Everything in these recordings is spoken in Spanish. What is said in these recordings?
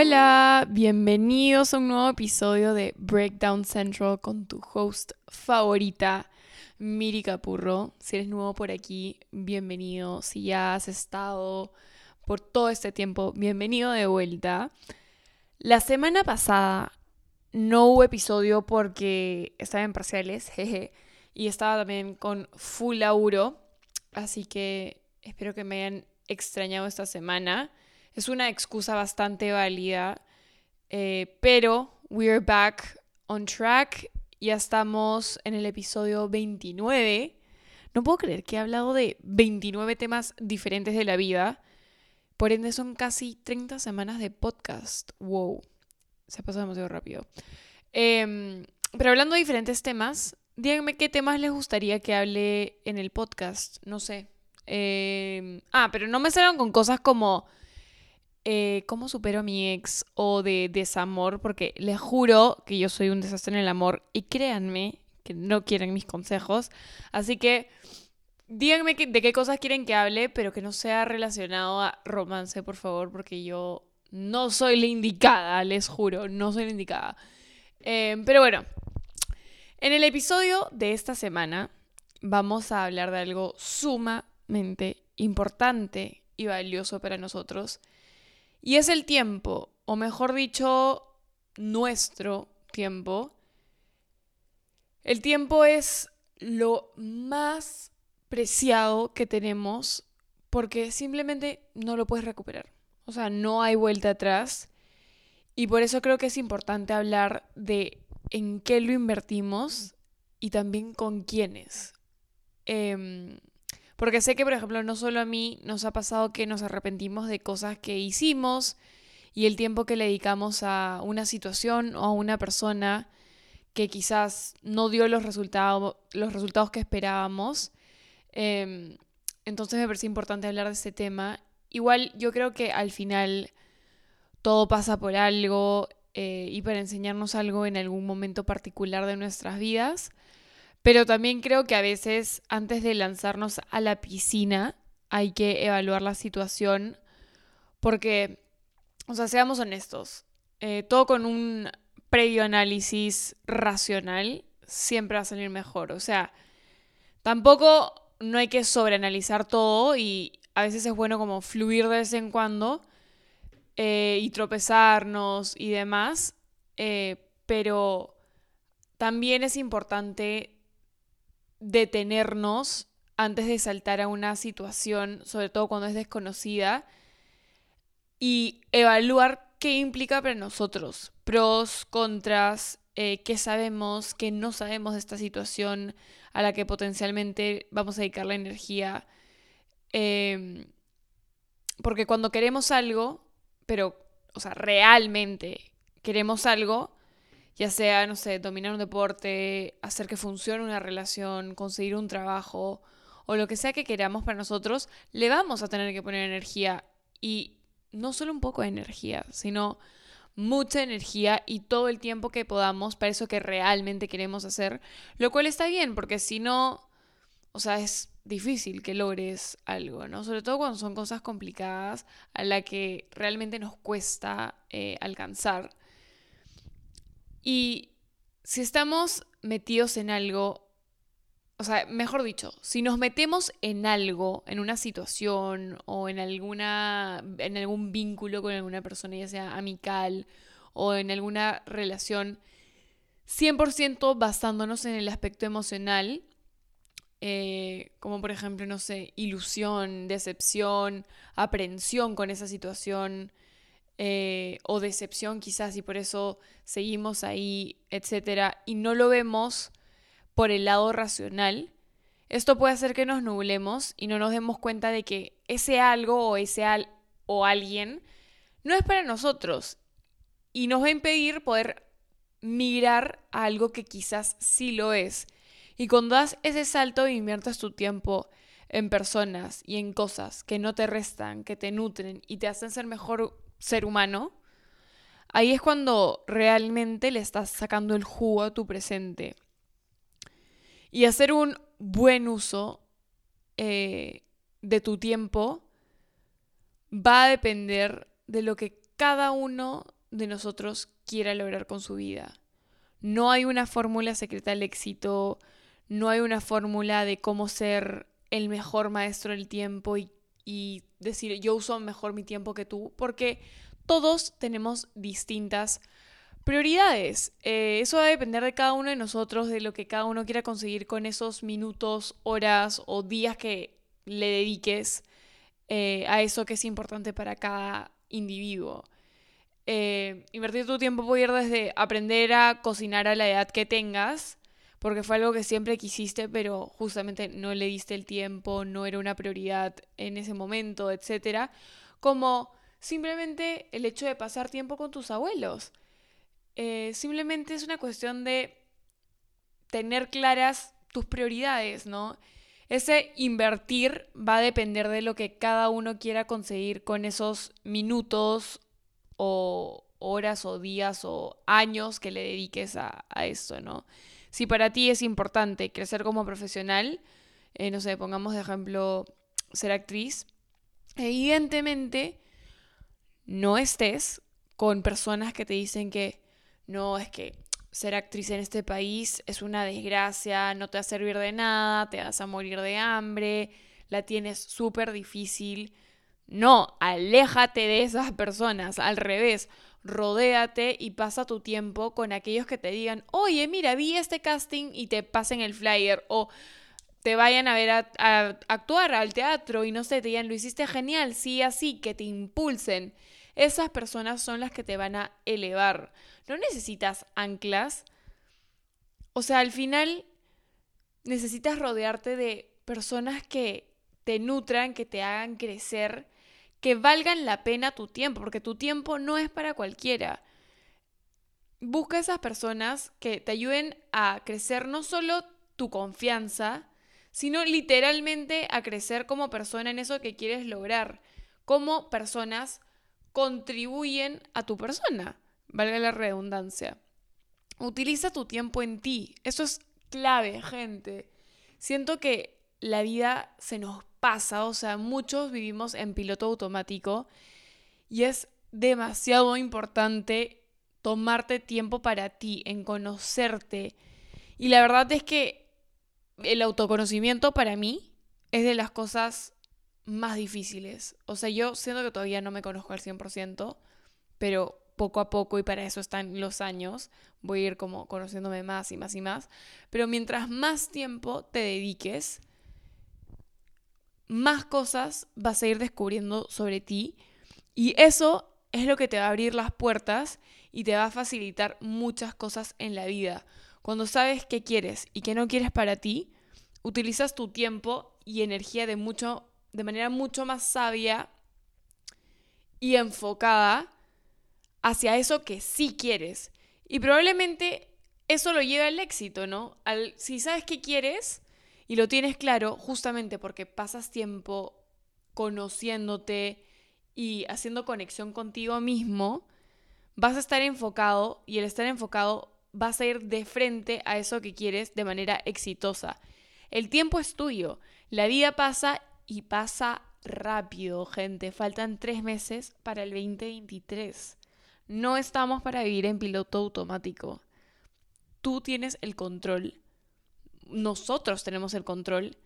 Hola, bienvenidos a un nuevo episodio de Breakdown Central con tu host favorita, Miri Capurro. Si eres nuevo por aquí, bienvenido. Si ya has estado por todo este tiempo, bienvenido de vuelta. La semana pasada no hubo episodio porque estaba en parciales, jeje, y estaba también con full laburo, así que espero que me hayan extrañado esta semana. Es una excusa bastante válida, eh, pero we're back on track. Ya estamos en el episodio 29. No puedo creer que he hablado de 29 temas diferentes de la vida. Por ende, son casi 30 semanas de podcast. Wow. Se ha pasado demasiado rápido. Em, pero hablando de diferentes temas, díganme qué temas les gustaría que hable en el podcast. No sé. Em, ah, pero no me salgan con cosas como eh, cómo supero a mi ex o de desamor, porque les juro que yo soy un desastre en el amor y créanme que no quieren mis consejos. Así que díganme de qué cosas quieren que hable, pero que no sea relacionado a romance, por favor, porque yo no soy la indicada, les juro, no soy la indicada. Em, pero bueno, en el episodio de esta semana vamos a hablar de algo sumamente importante y valioso para nosotros. Y es el tiempo, o mejor dicho, nuestro tiempo. El tiempo es lo más preciado que tenemos porque simplemente no lo puedes recuperar. O sea, no hay vuelta atrás. Y por eso creo que es importante hablar de en qué lo invertimos y también con quiénes. Em, porque sé que, por ejemplo, no solo a mí nos ha pasado que nos arrepentimos de cosas que hicimos y el tiempo que le dedicamos a una situación o a una persona que quizás no dio los, resultados los resultados que esperábamos. Em, entonces me parece importante hablar de este tema. Igual yo creo que al final todo pasa por algo eh, y para enseñarnos algo en algún momento particular de nuestras vidas. Pero también creo que a veces antes de lanzarnos a la piscina hay que evaluar la situación porque, o sea, seamos honestos, eh, todo con un previo análisis racional siempre va a salir mejor. O sea, tampoco no hay que sobreanalizar todo y a veces es bueno como fluir de vez en cuando eh, y tropezarnos y demás, eh, pero también es importante detenernos antes de saltar a una situación, sobre todo cuando es desconocida, y evaluar qué implica para nosotros, pros, contras, eh, qué sabemos, qué no sabemos de esta situación a la que potencialmente vamos a dedicar la energía. Em, porque cuando queremos algo, pero, o sea, realmente queremos algo, ya sea, no sé, dominar un deporte, hacer que funcione una relación, conseguir un trabajo o lo que sea que queramos para nosotros, le vamos a tener que poner energía y no solo un poco de energía, sino mucha energía y todo el tiempo que podamos para eso que realmente queremos hacer, lo cual está bien, porque si no, o sea, es difícil que logres algo, ¿no? Sobre todo cuando son cosas complicadas a la que realmente nos cuesta eh, alcanzar. Y si estamos metidos en algo, o sea, mejor dicho, si nos metemos en algo, en una situación o en alguna en algún vínculo con alguna persona, ya sea amical o en alguna relación 100% basándonos en el aspecto emocional, eh, como por ejemplo, no sé, ilusión, decepción, aprensión con esa situación, eh, o decepción quizás y por eso seguimos ahí, etcétera, y no lo vemos por el lado racional, esto puede hacer que nos nublemos y no nos demos cuenta de que ese algo o ese al o alguien no es para nosotros y nos va a impedir poder migrar a algo que quizás sí lo es. Y cuando das ese salto e inviertes tu tiempo en personas y en cosas que no te restan, que te nutren y te hacen ser mejor ser humano, ahí es cuando realmente le estás sacando el jugo a tu presente. Y hacer un buen uso eh, de tu tiempo va a depender de lo que cada uno de nosotros quiera lograr con su vida. No hay una fórmula secreta del éxito, no hay una fórmula de cómo ser el mejor maestro del tiempo y, y decir yo uso mejor mi tiempo que tú, porque todos tenemos distintas prioridades. Eh, eso va a depender de cada uno de nosotros, de lo que cada uno quiera conseguir con esos minutos, horas o días que le dediques eh, a eso que es importante para cada individuo. Eh, invertir tu tiempo puede ir desde aprender a cocinar a la edad que tengas, porque fue algo que siempre quisiste, pero justamente no le diste el tiempo, no era una prioridad en ese momento, etc. Como simplemente el hecho de pasar tiempo con tus abuelos. Eh, simplemente es una cuestión de tener claras tus prioridades, ¿no? Ese invertir va a depender de lo que cada uno quiera conseguir con esos minutos o horas o días o años que le dediques a, a ¿no? Si para ti es importante crecer como profesional, eh, no sé, pongamos de ejemplo ser actriz, evidentemente no estés con personas que te dicen que no, es que ser actriz en este país es una desgracia, no te va a servir de nada, te vas a morir de hambre, la tienes súper difícil. No, aléjate de esas personas, al revés, rodéate y pasa tu tiempo con aquellos que te digan, oye, mira, vi este casting y te pasen el flyer o te vayan a ver a, actuar al teatro y no sé, te digan, lo hiciste genial, sí, así, que te impulsen. Esas personas son las que te van a elevar. No necesitas anclas. O sea, al final necesitas rodearte de personas que te nutran, que te hagan crecer, que valgan la pena tu tiempo, porque tu tiempo no es para cualquiera. Busca esas personas que te ayuden a crecer no solo tu confianza, sino literalmente a crecer como persona en eso que quieres lograr. Como personas contribuyen a tu persona valga la redundancia. Utiliza tu tiempo en ti. Eso es clave, gente. Siento que la vida se nos pasa, o sea, muchos vivimos en piloto automático y es demasiado importante tomarte tiempo para ti, en conocerte. Y la verdad es que el autoconocimiento para mí es de las cosas más difíciles. O sea, yo siento que todavía no me conozco al 100%, pero poco a poco y para eso están los años, voy a ir como conociéndome más y más y más, pero mientras más tiempo te dediques, más cosas vas a ir descubriendo sobre ti y eso es lo que te va a abrir las puertas y te va a facilitar muchas cosas en la vida. Cuando sabes qué quieres y qué no quieres para ti, utilizas tu tiempo y energía de mucho de manera mucho más sabia y enfocada hacia eso que sí quieres. Y probablemente eso lo lleva al éxito, ¿no? Al, si sabes qué quieres y lo tienes claro, justamente porque pasas tiempo conociéndote y haciendo conexión contigo mismo, vas a estar enfocado y el estar enfocado vas a ir de frente a eso que quieres de manera exitosa. El tiempo es tuyo, la vida pasa y pasa rápido, gente. Faltan tres meses para el 2023. No estamos para vivir en piloto automático. Tú tienes el control, nosotros tenemos el control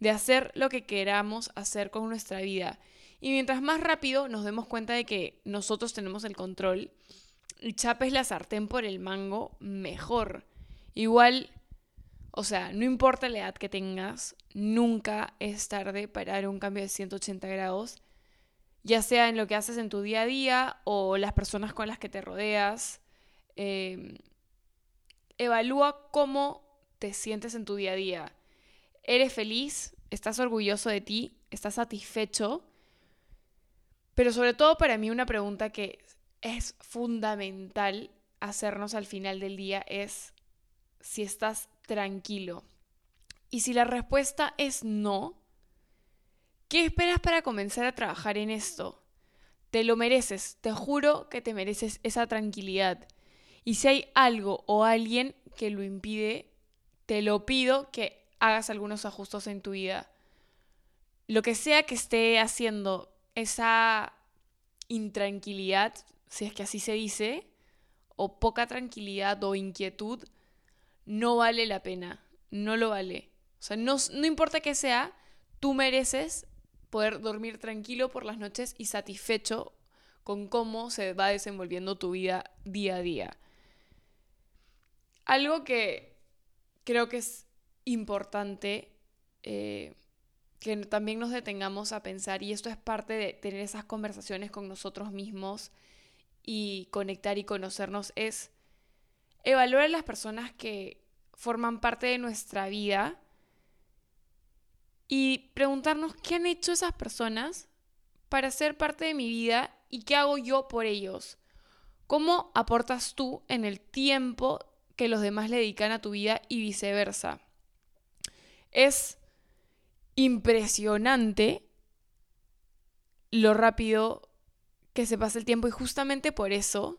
de hacer lo que queramos hacer con nuestra vida. Y mientras más rápido nos demos cuenta de que nosotros tenemos el control y chapes la sartén por el mango, mejor. Igual, o sea, no importa la edad que tengas, nunca es tarde para dar un cambio de 180 grados ya sea en lo que haces en tu día a día o las personas con las que te rodeas. Em, evalúa cómo te sientes en tu día a día. ¿Eres feliz? ¿Estás orgulloso de ti? ¿Estás satisfecho? Pero sobre todo para mí una pregunta que es fundamental hacernos al final del día es si estás tranquilo. Y si la respuesta es no, ¿Qué esperas para comenzar a trabajar en esto? Te lo mereces, te juro que te mereces esa tranquilidad. Y si hay algo o alguien que lo impide, te lo pido que hagas algunos ajustes en tu vida. Lo que sea que esté haciendo esa intranquilidad, si es que así se dice, o poca tranquilidad o inquietud, no vale la pena, no lo vale. O sea, no, no importa qué sea, tú mereces poder dormir tranquilo por las noches y satisfecho con cómo se va desenvolviendo tu vida día a día. Algo que creo que es importante eh, que también nos detengamos a pensar, y esto es parte de tener esas conversaciones con nosotros mismos y conectar y conocernos, es evaluar a las personas que forman parte de nuestra vida y preguntarnos qué han hecho esas personas para ser parte de mi vida y qué hago yo por ellos. ¿Cómo aportas tú en el tiempo que los demás le dedican a tu vida y viceversa? Es impresionante lo rápido que se pasa el tiempo y justamente por eso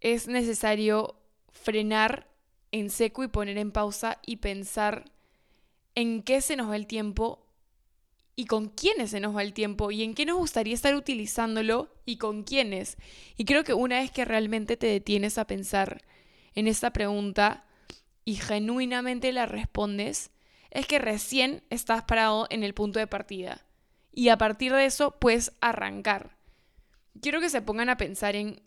es necesario frenar en seco y poner en pausa y pensar en qué se nos va el tiempo y con quiénes se nos va el tiempo y en qué nos gustaría estar utilizándolo y con quiénes. Y creo que una vez que realmente te detienes a pensar en esta pregunta y genuinamente la respondes, es que recién estás parado en el punto de partida. Y a partir de eso puedes arrancar. Quiero que se pongan a pensar en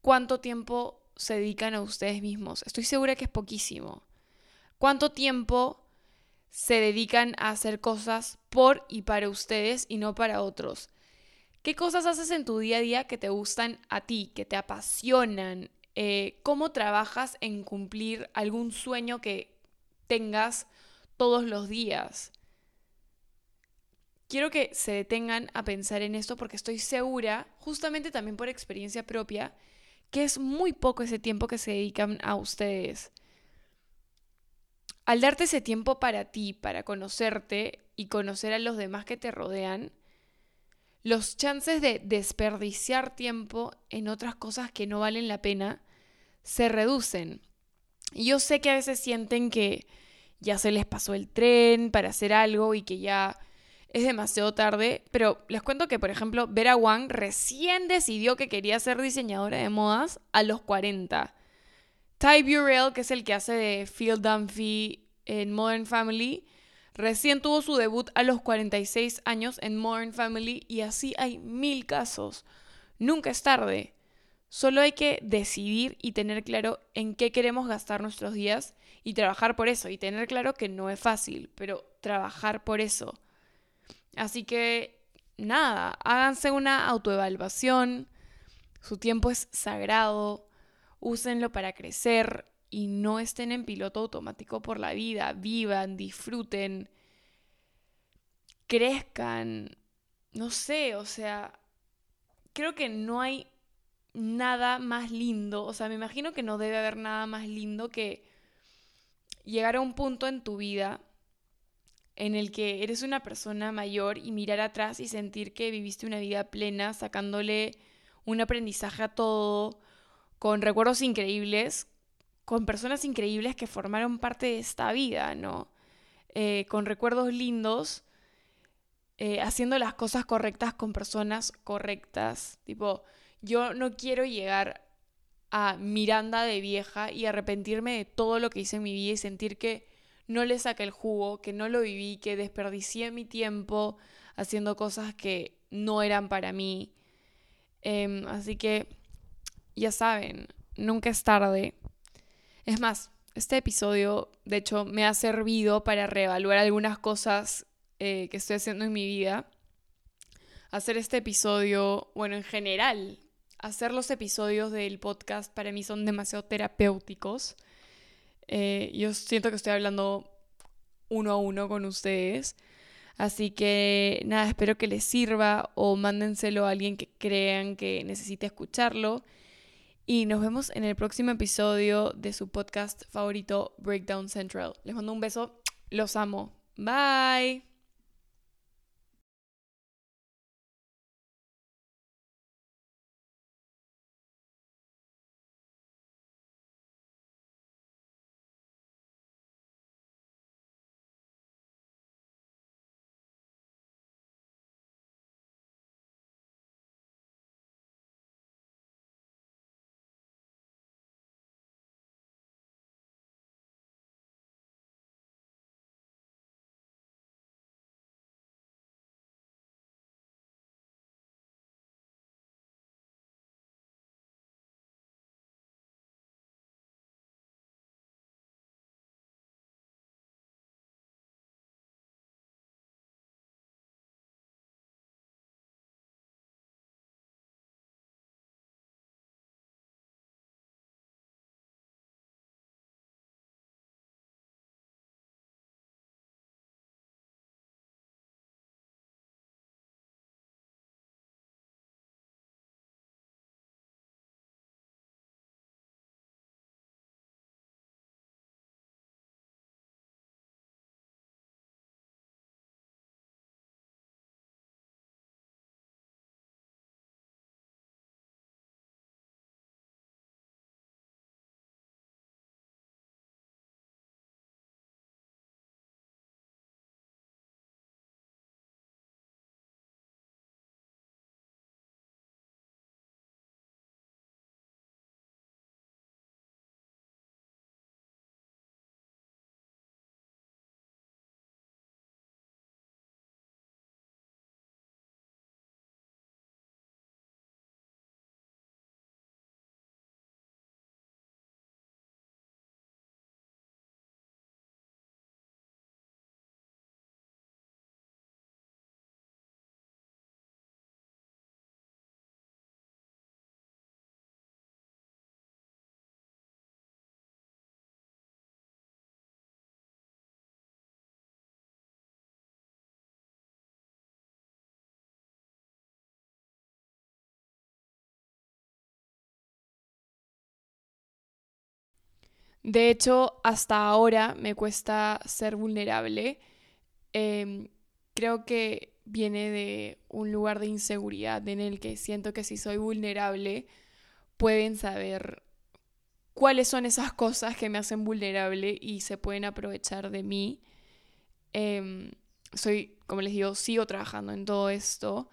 cuánto tiempo se dedican a ustedes mismos. Estoy segura que es poquísimo. ¿Cuánto tiempo se dedican a hacer cosas por y para ustedes y no para otros? ¿Qué cosas haces en tu día a día que te gustan a ti, que te apasionan? Eh, ¿Cómo trabajas en cumplir algún sueño que tengas todos los días? Quiero que se detengan a pensar en esto porque estoy segura, justamente también por experiencia propia, que es muy poco ese tiempo que se dedican a ustedes. Al darte ese tiempo para ti, para conocerte y conocer a los demás que te rodean, los chances de desperdiciar tiempo en otras cosas que no valen la pena se reducen. Y yo sé que a veces sienten que ya se les pasó el tren para hacer algo y que ya es demasiado tarde, pero les cuento que, por ejemplo, Vera Wang recién decidió que quería ser diseñadora de modas a los 40. Ty Burrell, que es el que hace de Phil Dunphy en Modern Family, recién tuvo su debut a los 46 años en Modern Family y así hay mil casos. Nunca es tarde. Solo hay que decidir y tener claro en qué queremos gastar nuestros días y trabajar por eso. Y tener claro que no es fácil, pero trabajar por eso. Así que nada, háganse una autoevaluación, su tiempo es sagrado, úsenlo para crecer y no estén en piloto automático por la vida, vivan, disfruten, crezcan, no sé, o sea, creo que no hay nada más lindo, o sea, me imagino que no debe haber nada más lindo que llegar a un punto en tu vida en el que eres una persona mayor y mirar atrás y sentir que viviste una vida plena, sacándole un aprendizaje a todo, con recuerdos increíbles, con personas increíbles que formaron parte de esta vida, ¿no? Eh, con recuerdos lindos, eh, haciendo las cosas correctas con personas correctas. Tipo, yo no quiero llegar a Miranda de vieja y arrepentirme de todo lo que hice en mi vida y sentir que no le saqué el jugo, que no lo viví, que desperdicié mi tiempo haciendo cosas que no eran para mí. Em, así que ya saben, nunca es tarde. Es más, este episodio, de hecho, me ha servido para reevaluar algunas cosas eh, que estoy haciendo en mi vida. Hacer este episodio, bueno, en general, hacer los episodios del podcast para mí son demasiado terapéuticos. Eh, yo siento que estoy hablando uno a uno con ustedes. Así que nada, espero que les sirva o mándenselo a alguien que crean que necesite escucharlo. Y nos vemos en el próximo episodio de su podcast favorito, Breakdown Central. Les mando un beso, los amo. Bye. De hecho, hasta ahora me cuesta ser vulnerable. Em, creo que viene de un lugar de inseguridad en el que siento que si soy vulnerable pueden saber cuáles son esas cosas que me hacen vulnerable y se pueden aprovechar de mí. Em, soy, como les digo, sigo trabajando en todo esto,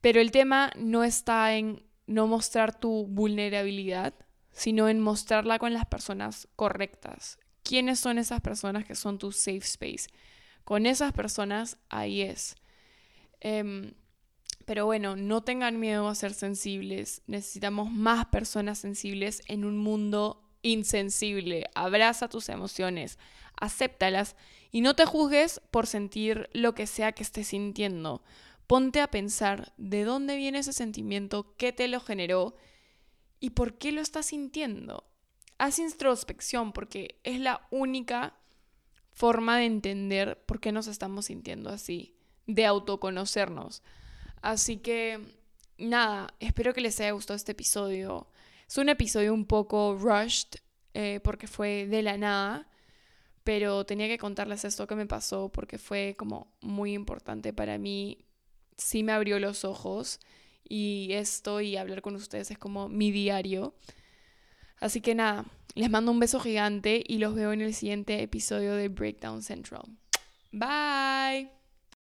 pero el tema no está en no mostrar tu vulnerabilidad, sino en mostrarla con las personas correctas. ¿Quiénes son esas personas que son tu safe space? Con esas personas ahí es. Em, pero bueno, no tengan miedo a ser sensibles. Necesitamos más personas sensibles en un mundo insensible. Abraza tus emociones, acéptalas y no te juzgues por sentir lo que sea que estés sintiendo. Ponte a pensar de dónde viene ese sentimiento, qué te lo generó y por qué lo estás sintiendo. Haz introspección porque es la única forma de entender por qué nos estamos sintiendo así, de autoconocernos. Así que, nada, espero que les haya gustado este episodio. Es un episodio un poco rushed eh, porque fue de la nada, pero tenía que contarles esto que me pasó porque fue como muy importante para mí. Sí me abrió los ojos y esto y hablar con ustedes es como mi diario. Así que nada, les mando un beso gigante y los veo en el siguiente episodio de Breakdown Central. Bye.